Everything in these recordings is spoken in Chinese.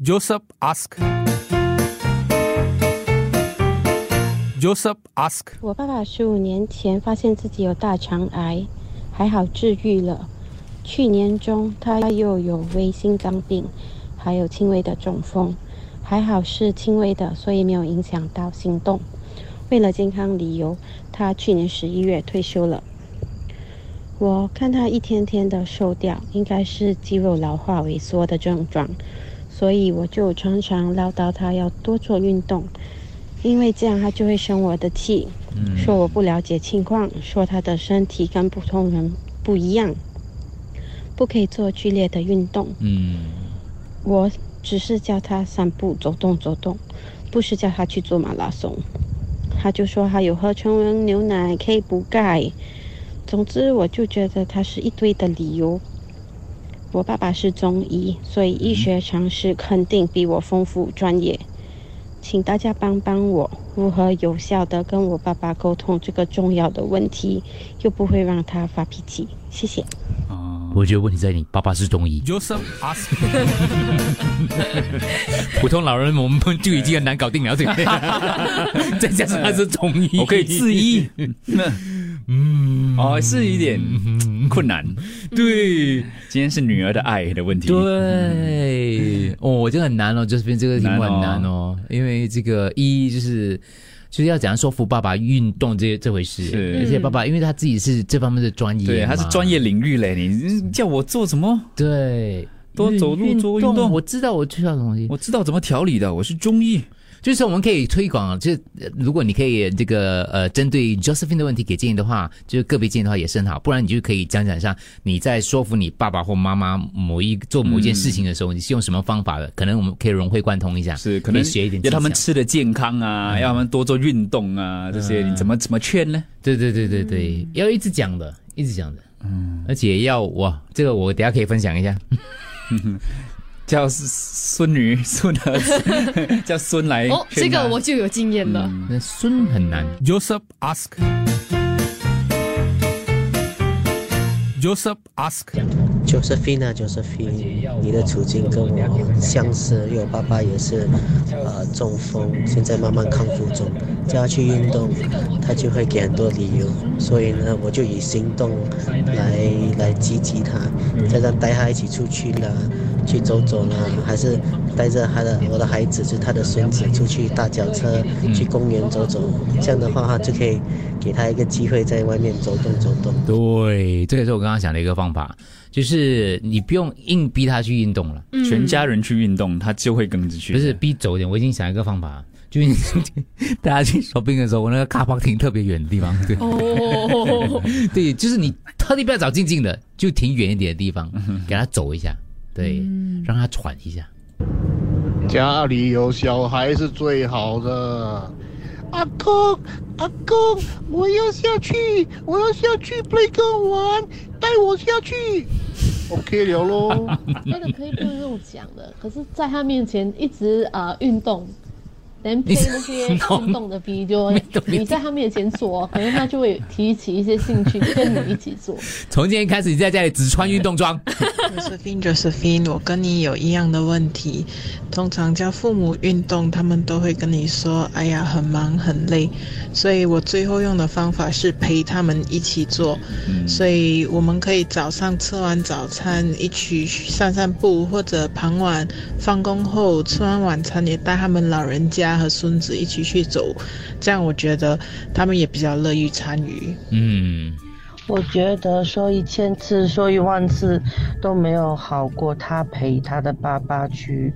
Joseph ask. Joseph ask. 我爸爸十五年前发现自己有大肠癌，还好治愈了。去年中他又有微心脏病，还有轻微的中风，还好是轻微的，所以没有影响到行动。为了健康理由，他去年十一月退休了。我看他一天天的瘦掉，应该是肌肉老化萎缩的症状，所以我就常常唠叨他要多做运动。因为这样他就会生我的气，说我不了解情况，说他的身体跟普通人不一样，不可以做剧烈的运动。嗯，我只是叫他散步、走动、走动，不是叫他去做马拉松。他就说他有喝纯温牛奶，可以补钙。总之，我就觉得他是一堆的理由。我爸爸是中医，所以医学常识肯定比我丰富专业。请大家帮帮我，如何有效的跟我爸爸沟通这个重要的问题，又不会让他发脾气？谢谢。我觉得问题在你爸爸是中医，Joseph ask. 普通老人我们就已经很难搞定了，对不对？再加上他是中医，我可以自医，嗯，哦，是一点困难。对。今天是女儿的爱的问题，对，哦，这个很难哦，就是这个题目很难难哦，因为这个一就是。就是要怎样说服爸爸运动这这回事，是。而且爸爸因为他自己是这方面的专业，对，他是专业领域嘞，你叫我做什么？对，多走路运做运动。我知道我知道的东西，我知道怎么调理的，我是中医。就是我们可以推广，就是呃如果你可以这个呃针对 Josephine 的问题给建议的话，就是个别建议的话也是很好，不然你就可以讲讲一下你在说服你爸爸或妈妈某一做某一件事情的时候，你是用什么方法的？可能我们可以融会贯通一下，是可能以学一点技巧，要他们吃的健康啊，要他们多做运动啊，这些你怎么怎么劝呢？对对对对对，要一直讲的，一直讲的，嗯，而且要哇，这个我等下可以分享一下，叫孙女、孙儿子，叫孙来哦，这个我就有经验了。那孙很难，Joseph ask. Joseph ask. Josephine 啊，Josephine，你的处境跟我相似，因为我爸爸也是呃中风，现在慢慢康复中，叫他去运动，他就会给很多理由，所以呢，我就以行动来来激激他，再让带他一起出去啦，去走走啦，还是带着他的我的孩子，就是他的孙子出去搭脚车，去公园走走，这样的话，他就可以给他一个机会在外面走动走动。对，这个是我刚刚想的一个方法，就是你不用硬逼他去运动了。全家人去运动，他就会跟着去。不是逼走一点，我已经想一个方法，就是你大家去 shopping 的时候，我那个卡巴停特别远的地方，对，哦，对，就是你特地不要找静静的，就停远一点的地方，给他走一下，对，让他喘一下。家里有小孩是最好的。阿公，阿公，我要下去，我要下去 playground 玩，带我下去。OK 了喽。那个可以不用讲的，可是在他面前一直啊、呃运动，连配那些 运动的 video，你在他面前做，可能他就会提起一些兴趣，跟你一起做。从今天开始，你在家里只穿运动装。Josephine，我跟你有一样的问题。通常叫父母运动，他们都会跟你说：“哎呀，很忙很累。”所以我最后用的方法是陪他们一起做。所以我们可以早上吃完早餐一起去散散步，或者傍晚放工后吃完晚餐也带他们老人家和孙子一起去走。这样我觉得他们也比较乐于参与。嗯，我觉得说一千次、说一万次都没有好过他陪他的爸爸去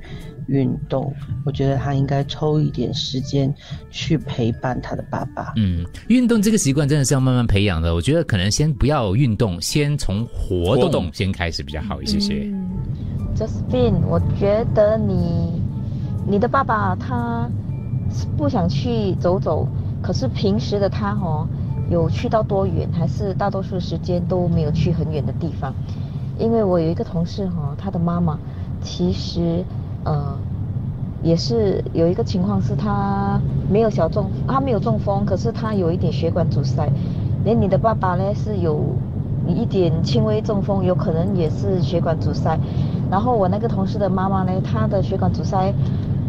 运动。我觉得他应该抽一点时间去陪伴他的爸爸。嗯，运动这个习惯真的是要慢慢培养的。我觉得可能先不要运动，先从活动活动先开始比较好一些些。Josephine，我觉得你你的爸爸他是不想去走走，可是平时的他哦，有去到多远，还是大多数时间都没有去很远的地方。因为我有一个同事哈、他的妈妈其实呃也是有一个情况是他没有小中，他没有中风，可是他有一点血管阻塞。连你的爸爸呢是有一点轻微中风，有可能也是血管阻塞。然后我那个同事的妈妈呢，她的血管阻塞，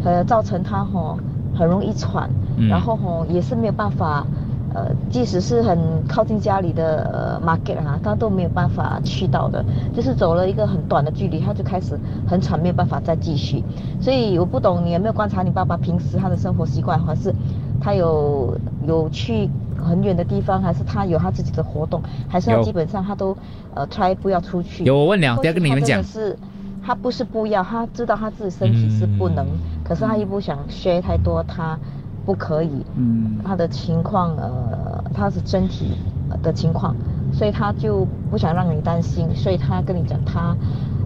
呃，造成她吼很容易喘，嗯然后吼也是没有办法，呃，即使是很靠近家里的呃 market 啊，他都没有办法去到的，就是走了一个很短的距离，他就开始很喘，没有办法再继续。所以我不懂你有没有观察你爸爸平时他的生活习惯，还是他有有去很远的地方，还是他有他自己的活动，还是他基本上他都呃 try 不要出去。有我问了等下跟你们讲是他不是不要，他知道他自己身体是不能，可是他又不想 share 太多，他不可以。嗯，他的情况呃，他是身体呃的情况，所以他就不想让你担心，所以他跟你讲他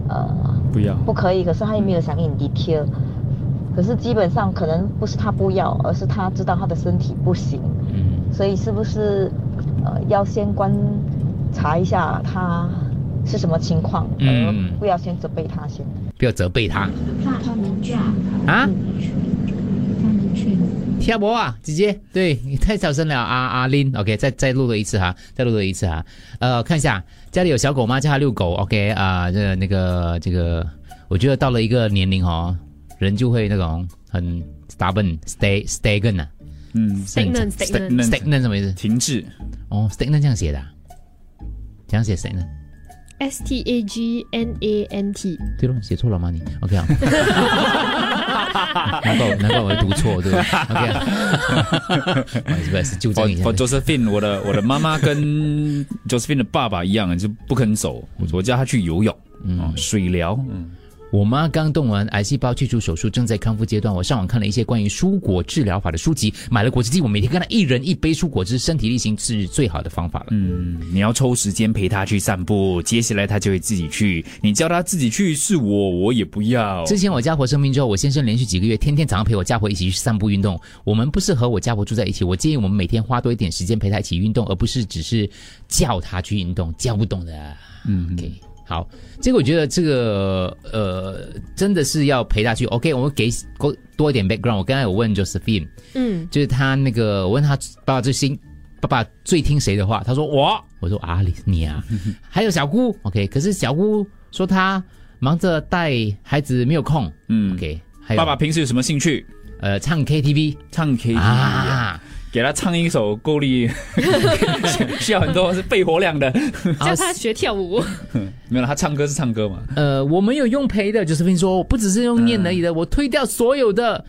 呃不要不可以，可是他也没有想给你 detail。可是基本上可能不是他不要，而是他知道他的身体不行，嗯，所以是不是呃要先观察一下他是什么情况，嗯而不要先责备他先。不要责备他他们去，啊。他们去。跳博啊，姐姐，对你太小声了啊阿林，OK，再再录了一次哈，再录了一次哈，呃，看一下家里有小狗吗？叫它遛狗，OK 啊，这个那个这个，我觉得到了一个年龄哦，人就会那种很 stubborn，stay stagnant 啊，嗯 Stagnant, stagnant stagnant 什么意思？停滞。哦，stagnant 这样写的、啊，这样写 stagnant，S T A G N A N T，对了，写错了吗你？OK 啊，难怪我难怪我会读错，对不对？OK 啊，不好意思不好意思，纠正一下 For。Josephine，我的我的妈妈跟 Josephine 的爸爸一样，就不肯走。我我叫他去游泳，嗯，水疗，嗯，我妈刚动完癌细胞去除手术，正在康复阶段。我上网看了一些关于蔬果治疗法的书籍，买了果汁机。我每天跟她一人一杯蔬果汁，身体力行是最好的方法了。嗯，你要抽时间陪她去散步，接下来她就会自己去。你叫她自己去是我，我也不要。之前我家婆生病之后，我先生连续几个月天天早上陪我家婆一起去散步运动。我们不是和我家婆住在一起，我建议我们每天花多一点时间陪她一起运动，而不是只是叫她去运动，叫不动的。嗯，OK。好，这个我觉得这个呃，真的是要陪他去。OK，我们给多多一点 background。我刚才有问 Josephine，嗯，就是他那个，我问他爸爸最新，爸爸最听谁的话？他说我，我说啊你你啊，还有小姑，OK，可是小姑说她忙着带孩子没有空，嗯，OK，还有爸爸平时有什么兴趣？呃，唱 KTV，唱 KTV 啊，给他唱一首够力，需要很多是肺活量的。叫他学跳舞。没有了，他唱歌是唱歌嘛？呃，我们有用陪的，Josephine 说不只是用念而已的，我推掉所有的。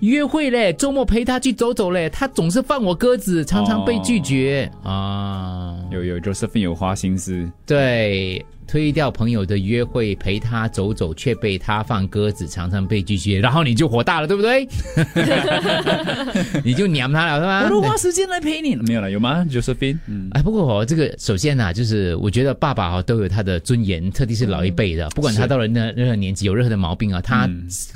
约会嘞，周末陪他去走走嘞，他总是放我鸽子，常常被拒绝、啊。有有 Josephine 有花心思，对，推掉朋友的约会，陪他走走，却被他放鸽子，常常被拒绝，然后你就火大了，对不对？你就撵他了，是吧？我都花时间来陪你了，没有了，有吗？Josephine，嗯，哎，不过哦，这个首先呐、就是我觉得爸爸哈、都有他的尊严，特地是老一辈的，不管他到了那任何年纪有任何的毛病啊，他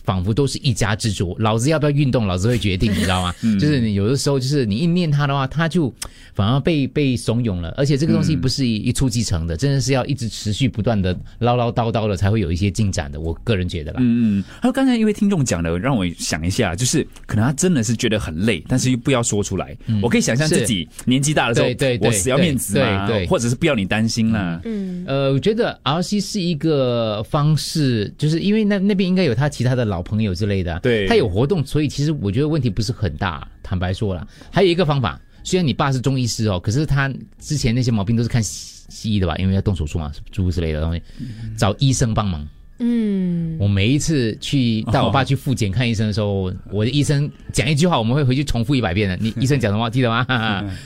仿佛都是一家之主。老子要不要运动，老子会决定，你知道吗？就是你有的时候，就是你一念他的话，他就反而被被怂恿了，而且这个东西不是一一触即成的，真的是要一直持续不断的唠唠叨叨的，才会有一些进展的。我个人觉得啦。嗯嗯，还有刚才一位听众讲的，让我想一下，就是可能他真的是觉得很累，但是又不要说出来。我可以想象自己年纪大的时候，对对对我死要面子嘛，对对对或者是不要你担心啦。嗯，呃，我觉得 RC 是一个方式，就是因为那那边应该有他其他的老朋友之类的，对他有活动，所以其实我觉得问题不是很大。坦白说了，还有一个方法，虽然你爸是中医师哦，可是他之前那些毛病都是看西西医的吧，因为要动手术嘛，诸如之类的东西，找医生帮忙。嗯，我每一次去带我爸去复检看医生的时候，我的医生讲一句话，我们会回去重复一百遍的。你 医生讲什么记得吗？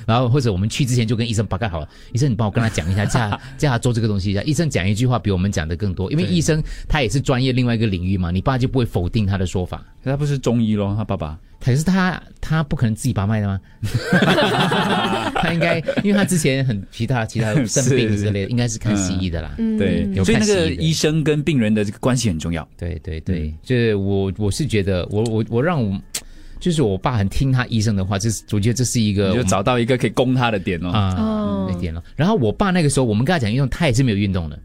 然后或者我们去之前就跟医生报告好了，医生你帮我跟他讲一下，叫他 叫他做这个东西一下。医生讲一句话比我们讲的更多，因为医生他也是专业另外一个领域嘛，你爸就不会否定他的说法。他不是中医咯，他爸爸。可是他他不可能自己把脉的吗？他应该，因为他之前很其他其他 生病之类的，应该是看西医的啦。嗯对，所以那个医生跟病人的这个关系很重要。对对对，就是我我是觉得我我我让我就是我爸很听他医生的话，这是我觉得这是一个你就找到一个可以攻他的点哦。啊哦那点了。然后我爸那个时候，我们跟他讲运动，他也是没有运动的。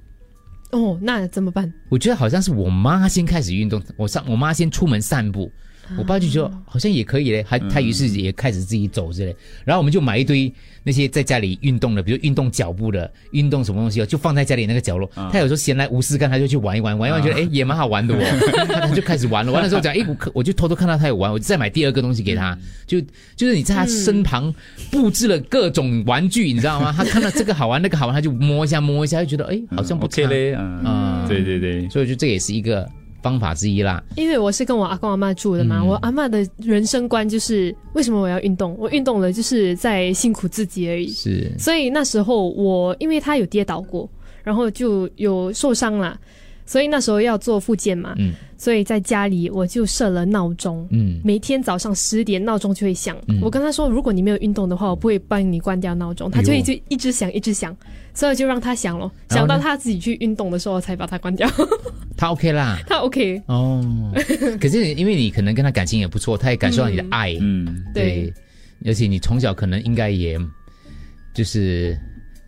哦，那怎么办？我觉得好像是我妈先开始运动，我上我妈先出门散步，我爸就说好像也可以嘞，他他于是也开始自己走之类，然后我们就买一堆那些在家里运动的，比如运动脚步的，运动什么东西哦，就放在家里那个角落。他有时候闲来无事干，他就去玩一玩，玩一玩觉得哎也蛮好玩的哦，他 他就开始玩了。玩的时候讲 哎我可我就偷偷看到他有玩，我就再买第二个东西给他，就就是你在他身旁布置了各种玩具，你知道吗？他看到这个好玩那个好玩，他就摸一下摸一下，就觉得哎好像不错嘞，嗯，对对对，所以就这也是一个方法之一啦。因为我是跟我阿公阿妈住的嘛，嗯。我阿妈的人生观就是为什么我要运动？我运动了就是在辛苦自己而已。是。所以那时候我因为他有跌倒过，然后就有受伤啦，所以那时候要做复健嘛，嗯。所以在家里我就设了闹钟，嗯。每天早上十点闹钟就会响。嗯。我跟他说，如果你没有运动的话，我不会帮你关掉闹钟，他就一直一直响一直响，所以就让他响咯，然后呢？响到他自己去运动的时候才把它关掉。他 OK 啦。他 OK，哦，可是因为你可能跟他感情也不错，他也感受到你的爱，嗯，对，而且你从小可能应该也就是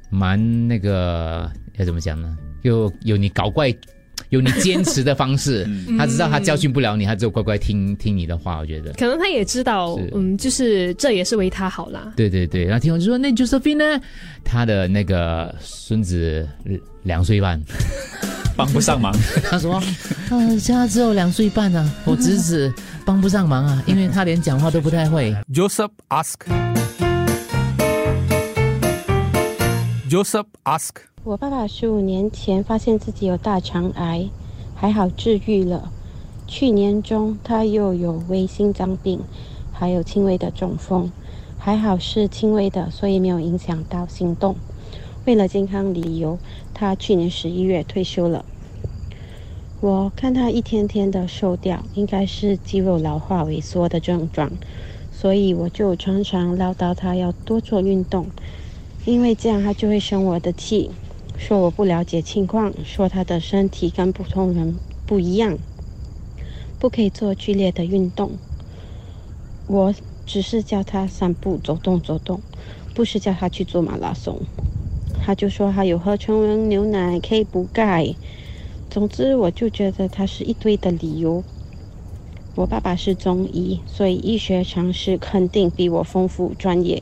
蛮那个要怎么讲呢？有有你搞怪，有你坚持的方式，他知道他教训不了你，他只有乖乖听听你的话，我觉得。可能他也知道，嗯，就是这也是为他好啦。对对对，然后听我就说，那 Josephine 呢？他的那个孙子两岁半，帮不上忙。他说：“呃，他只有两岁半啊，我侄子帮不上忙啊，因为他连讲话都不太会。Joseph ask. Joseph ask. 我爸爸十五年前发现自己有大肠癌，还好治愈了。去年中他又有微心脏病，还有轻微的中风，还好是轻微的，所以没有影响到行动。为了健康理由，他去年十一月退休了。我看他一天天的瘦掉，应该是肌肉老化萎缩的症状，所以我就常常唠叨他要多做运动，因为这样他就会生我的气，说我不了解情况，说他的身体跟普通人不一样，不可以做剧烈的运动。我只是叫他散步、走动、走动，不是叫他去做马拉松。他就说他有喝纯温牛奶，可以补钙。总之，我就觉得他是一堆的理由。我爸爸是中医，所以医学常识肯定比我丰富专业。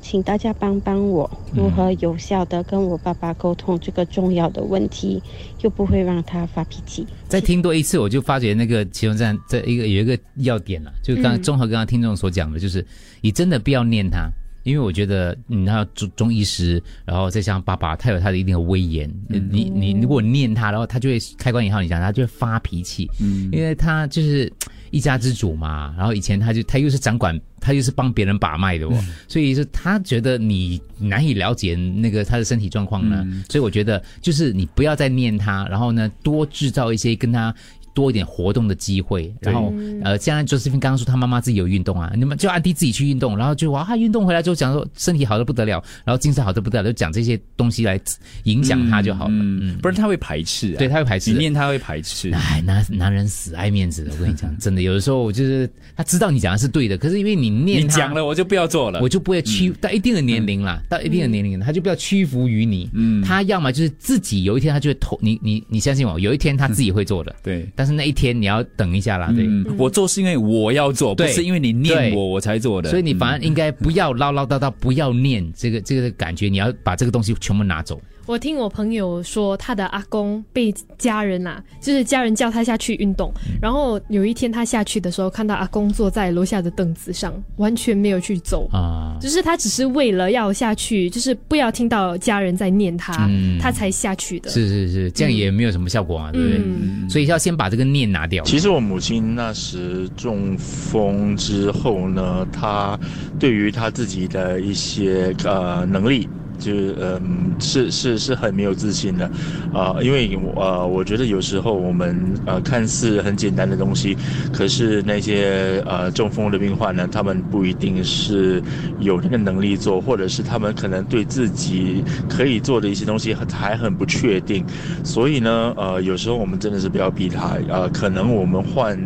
请大家帮帮我，如何有效的跟我爸爸沟通这个重要的问题，又不会让他发脾气。再听多一次，我就发觉那个奇隆站这一个有一个要点了，就刚综合刚刚听众所讲的，就是你真的不要念他。因为我觉得你要中中医师，然后再像爸爸，他有他的一定的威严。你你如果念他，然后他就会开关以后，你讲他就会发脾气。嗯因为他就是一家之主嘛，然后以前他就他又是掌管，他又是帮别人把脉的哦，所以是他觉得你难以了解那个他的身体状况呢，所以我觉得就是你不要再念他，然后呢多制造一些跟他。多一点活动的机会，然后呃，像 Josephine 刚刚说他妈妈自己有运动啊，你们就安迪自己去运动，然后就哇，他运动回来之后讲说身体好的不得了，然后精神好的不得了，就讲这些东西来影响他就好了。嗯，嗯不然他会排斥、啊，对，他会排斥，你念他会排斥。哎，男男人死爱面子的，我跟你讲，真的，有的时候就是他知道你讲的是对的，可是因为你念你讲了，我就不要做了，我就不会屈、到一定的年龄啦，到一定的年龄，他就不要屈服于你。嗯，他要么就是自己有一天他就会投你，你你相信我，有一天他自己会做的。对，但是那一天你要等一下啦，对。嗯我做是因为我要做，不是因为你念我我才做的。所以你反而应该不要唠唠叨叨，不要念这个这个感觉，你要把这个东西全部拿走。我听我朋友说，他的阿公被家人啊，就是家人叫他下去运动，然后有一天他下去的时候，看到阿公坐在楼下的凳子上，完全没有去走啊，就是他只是为了要下去，就是不要听到家人在念他，嗯他才下去的。是是是，这样也没有什么效果啊，对不对？嗯所以要先把这个念拿掉。其实我母亲那时中风之后呢，她对于她自己的一些呃能力。就是嗯，是是是很没有自信的，啊、因为呃，我觉得有时候我们呃看似很简单的东西，可是那些呃中风的病患呢，他们不一定是有那个能力做，或者是他们可能对自己可以做的一些东西还很不确定，所以呢，呃，有时候我们真的是不要逼他，呃，可能我们换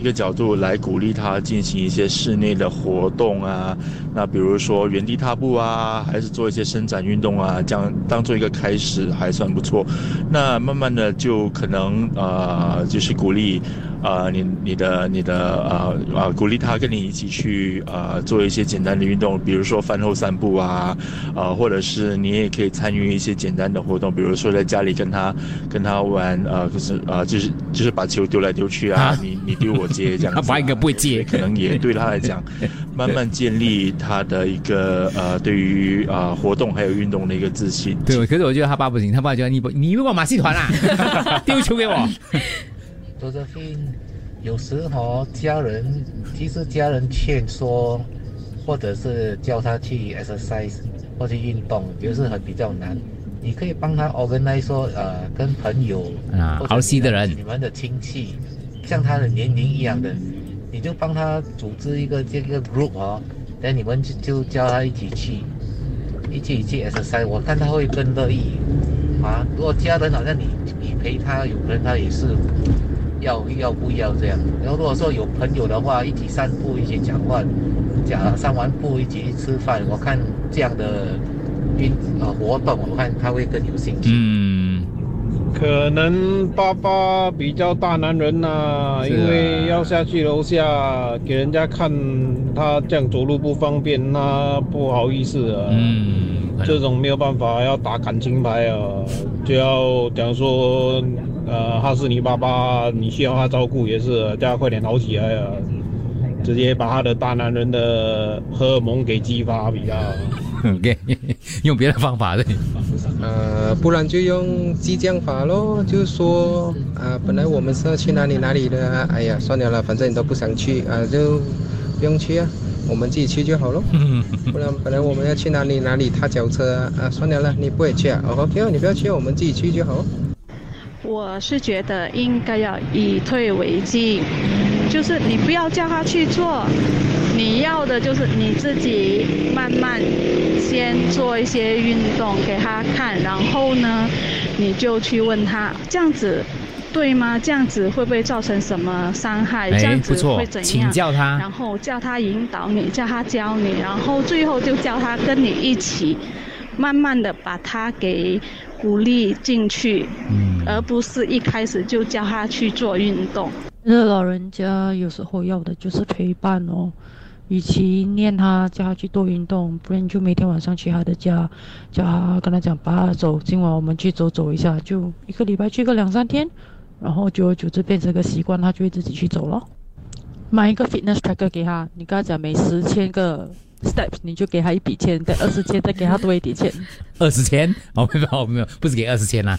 一个角度来鼓励他进行一些室内的活动啊，那比如说原地踏步啊，还是做一些伸展运动啊，这样当做一个开始还算不错。那慢慢的就可能啊，就是鼓励呃，你你的你的呃呃，鼓励他跟你一起去呃做一些简单的运动，比如说饭后散步啊，呃，或者是你也可以参与一些简单的活动，比如说在家里跟他跟他玩呃，就是呃，就是就是把球丢来丢去啊，你你丢我接这样子、啊，把一个不会接，可能也对他来讲，慢慢建立他的一个呃对于啊、呃、活动还有运动的一个自信。对，可是我觉得他爸不行，他爸觉得你不你以为我马戏团啊，丢球给我。周泽飞，有时候家人其实家人劝说，或者是叫他去 exercise 或去运动，就是很比较难。你可以帮他 organize 说，呃，跟朋友啊，好西的人，你们的亲戚，像他的年龄一样的，你就帮他组织一个这个 group 哦，那你们就就叫他一起去，一起去 exercise，我看他会更乐意。啊，如果家人好像你你陪他，有可能他也是。要要不要这样？然后如果说有朋友的话，一起散步，一起讲话，讲散完步一起去吃饭，我看这样的运啊活动，我看他会更有兴趣。嗯，可能爸爸比较大男人呐、啊，因为要下去楼下给人家看他这样走路不方便，那不好意思啊。嗯。这种没有办法，要打感情牌啊，就要讲说，呃，他是你爸爸，你需要他照顾，也是叫他快点好起来啊，直接把他的大男人的荷尔蒙给激发比较。OK，用别的方法对。呃，不然就用激将法咯，就是说，啊、呃，本来我们是要去哪里哪里的，哎呀，算了了，反正你都不想去啊，就不用去啊。我们自己去就好喽，不然本来我们要去哪里哪里踏脚车啊啊，算了了，你不会去啊，OK，你不要去，我们自己去就好。我是觉得应该要以退为进，就是你不要叫他去做，你要的就是你自己慢慢先做一些运动给他看，然后呢，你就去问他这样子。对吗？这样子会不会造成什么伤害？这样子会怎样？请教他，然后叫他引导你，叫他教你，然后最后就叫他跟你一起，慢慢的把他给鼓励进去，嗯，而不是一开始就叫他去做运动。那老人家有时候要的就是陪伴哦。与其念他叫他去多运动，不然就每天晚上去他的家，叫他跟他讲，爸走，今晚我们去走走一下，就一个礼拜去个两三天。然后久而久之变成个习惯，他就会自己去走了。买一个 fitness tracker 给他，你跟他讲每十千个 steps 你就给他一笔钱，再二十千再给他多一点钱。二十千？哦，没有没有，不是给二十千啦，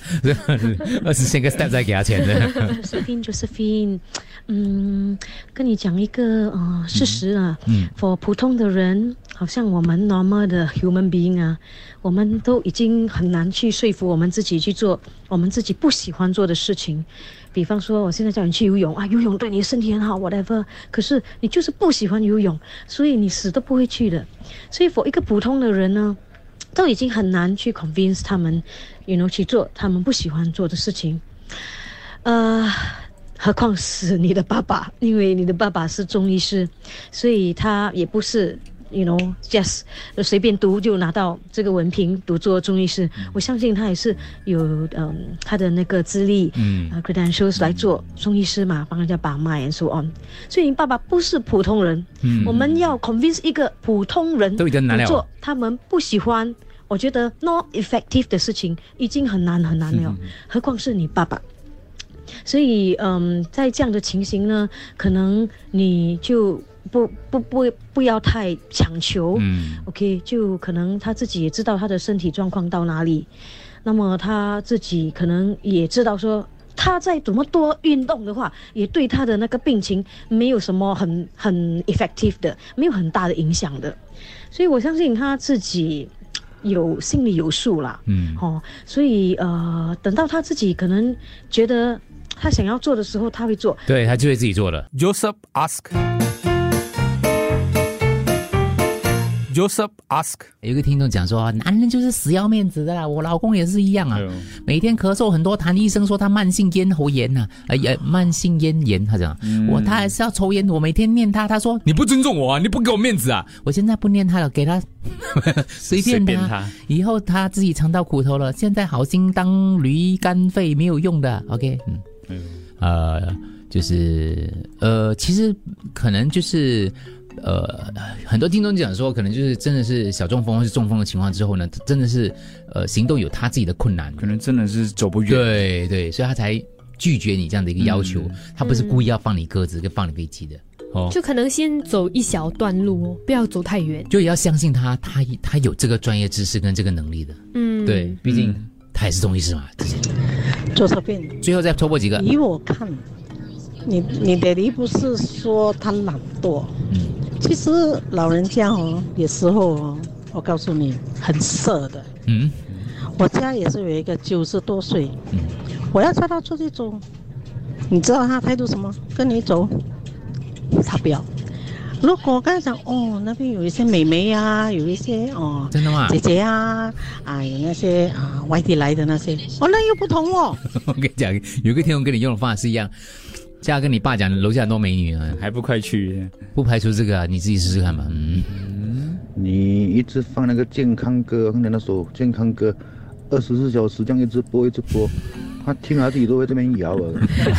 二十千个 step 再给他钱的。Josephine Josephine，嗯，跟你讲一个呃事实啊，嗯，for 普通的人，好像我们 normal 的 human being 啊，我们都已经很难去说服我们自己去做我们自己不喜欢做的事情。比方说，我现在叫你去游泳啊，游泳对你身体很好，whatever。可是你就是不喜欢游泳，所以你死都不会去的。所以我一个普通的人呢，都已经很难去 convince 他们，you know 去做他们不喜欢做的事情。呃，何况是你的爸爸，因为你的爸爸是中医师，所以他也不是。You know, just 随便读就拿到这个文凭，读做中医师。我相信他也是有嗯他的那个资历，嗯。啊 credentials 来做中医师嘛，帮人家把脉 and so on。所以你爸爸不是普通人，嗯。我们要 convince 一个普通人都已经难了。做他们不喜欢，我觉得 not effective 的事情已经很难很难了，何况是你爸爸。所以，嗯，在这样的情形呢，可能你就不不不不要太强求，嗯，OK，就可能他自己也知道他的身体状况到哪里，那么他自己可能也知道说，他再怎么多运动的话，也对他的那个病情没有什么很很 effective 的，没有很大的影响的，所以我相信他自己有心里有数啦，嗯哦，所以呃，等到他自己可能觉得他想要做的时候，他会做。对他就会自己做的。Joseph ask. Joseph ask. 有一个听众讲说，男人就是死要面子的啦，我老公也是一样啊，每天咳嗽很多痰，医生说他慢性咽喉炎呐、啊，呃，呃慢性咽炎，他讲、我他还是要抽烟，我每天念他，他说你不尊重我啊，你不给我面子啊，我现在不念他了，给他随便 随便他，他以后他自己尝到苦头了，现在好心当驴肝肺没有用的，OK，嗯，呃。就是呃，其实可能就是。呃，很多听众讲说，可能就是真的是小中风或是中风的情况之后呢，真的是呃行动有他自己的困难，可能真的是走不远。对对，所以他才拒绝你这样的一个要求，嗯他不是故意要放你鸽子跟放你飞机的哦。就可能先走一小段路哦，不要走太远。就也要相信他，他他有这个专业知识跟这个能力的。嗯，对，毕竟他也是中医师嘛。周小便，最后再抽破几个。以我看，你你爹地不是说他懒惰，嗯，其实老人家哦，有时候哦，我告诉你很色的。嗯，我家也是有一个九十多岁，我要叫他出去走，你知道他态度什么？跟你走，他不要。如果我跟他讲哦，那边有一些美眉呀、有一些哦，真的吗姐姐啊，啊，有那些啊外地来的那些，哦，那又不同哦。我跟你讲，有一个听众跟你用的方法是一样，叫他跟你爸讲楼下很多美女啊，还不快去？不排除这个啊，你自己试试看吧。嗯，你一直放那个健康歌，刚才那首健康歌，二十四小时这样一直播一直播，他听了他自己都会这边摇了。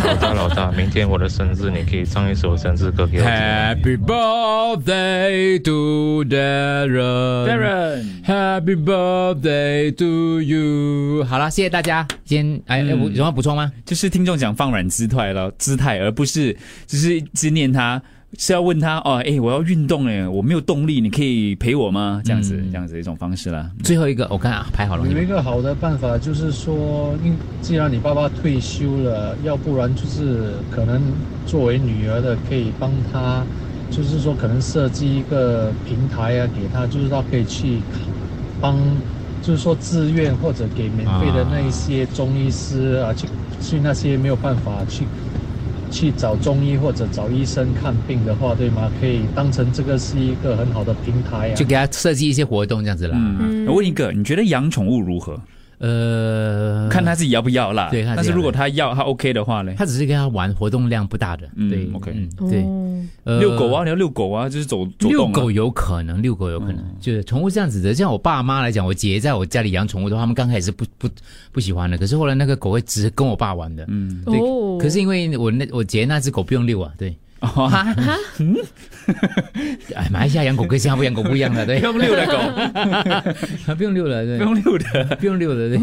老大老大，明天我的生日，你可以唱一首生日歌给我听。Happy birthday to Darren。Darren Happy birthday to you。好了，谢谢大家。今天哎，有有什么补充吗？就是听众讲放软姿态了，姿态，而不是只是一直念他。是要问他哦，哎，我要运动哎，我没有动力，你可以陪我吗？这样子，这样子一种方式啦。最后一个，我看啊排好了。有一个好的办法就是说，因既然你爸爸退休了，要不然就是可能作为女儿的可以帮他，就是说可能设计一个平台啊，给他，就是他可以去帮，就是说自愿或者给免费的那一些中医师啊，去去那些没有办法去。去找中医或者找医生看病的话，对吗？可以当成这个是一个很好的平台啊，就给他设计一些活动这样子啦。嗯，我问一个，你觉得养宠物如何？呃，看他自己要不要啦。对，但是如果他要，他 OK 的话呢？他只是跟他玩，活动量不大的。对，OK，嗯，对。呃遛狗啊，你要遛狗啊，就是走走遛狗有可能，遛狗有可能，就是宠物这样子的。像我爸妈来讲，我姐在我家里养宠物的话，他们刚开始不不不喜欢的，可是后来那个狗会只跟我爸玩的。嗯，对。可是因为我那我姐那只狗不用遛啊，对。哈，嗯，哎，马来西亚养狗跟新加坡养狗不一样的，对，不用遛的狗，不用遛的，对，不用遛的，不用遛的，对。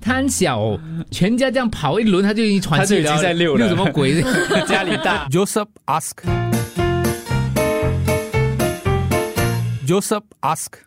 它很小，全家这样跑一轮，他就已经喘气了，他就已经在遛了，遛什么鬼？家里大。Joseph ask. Joseph ask.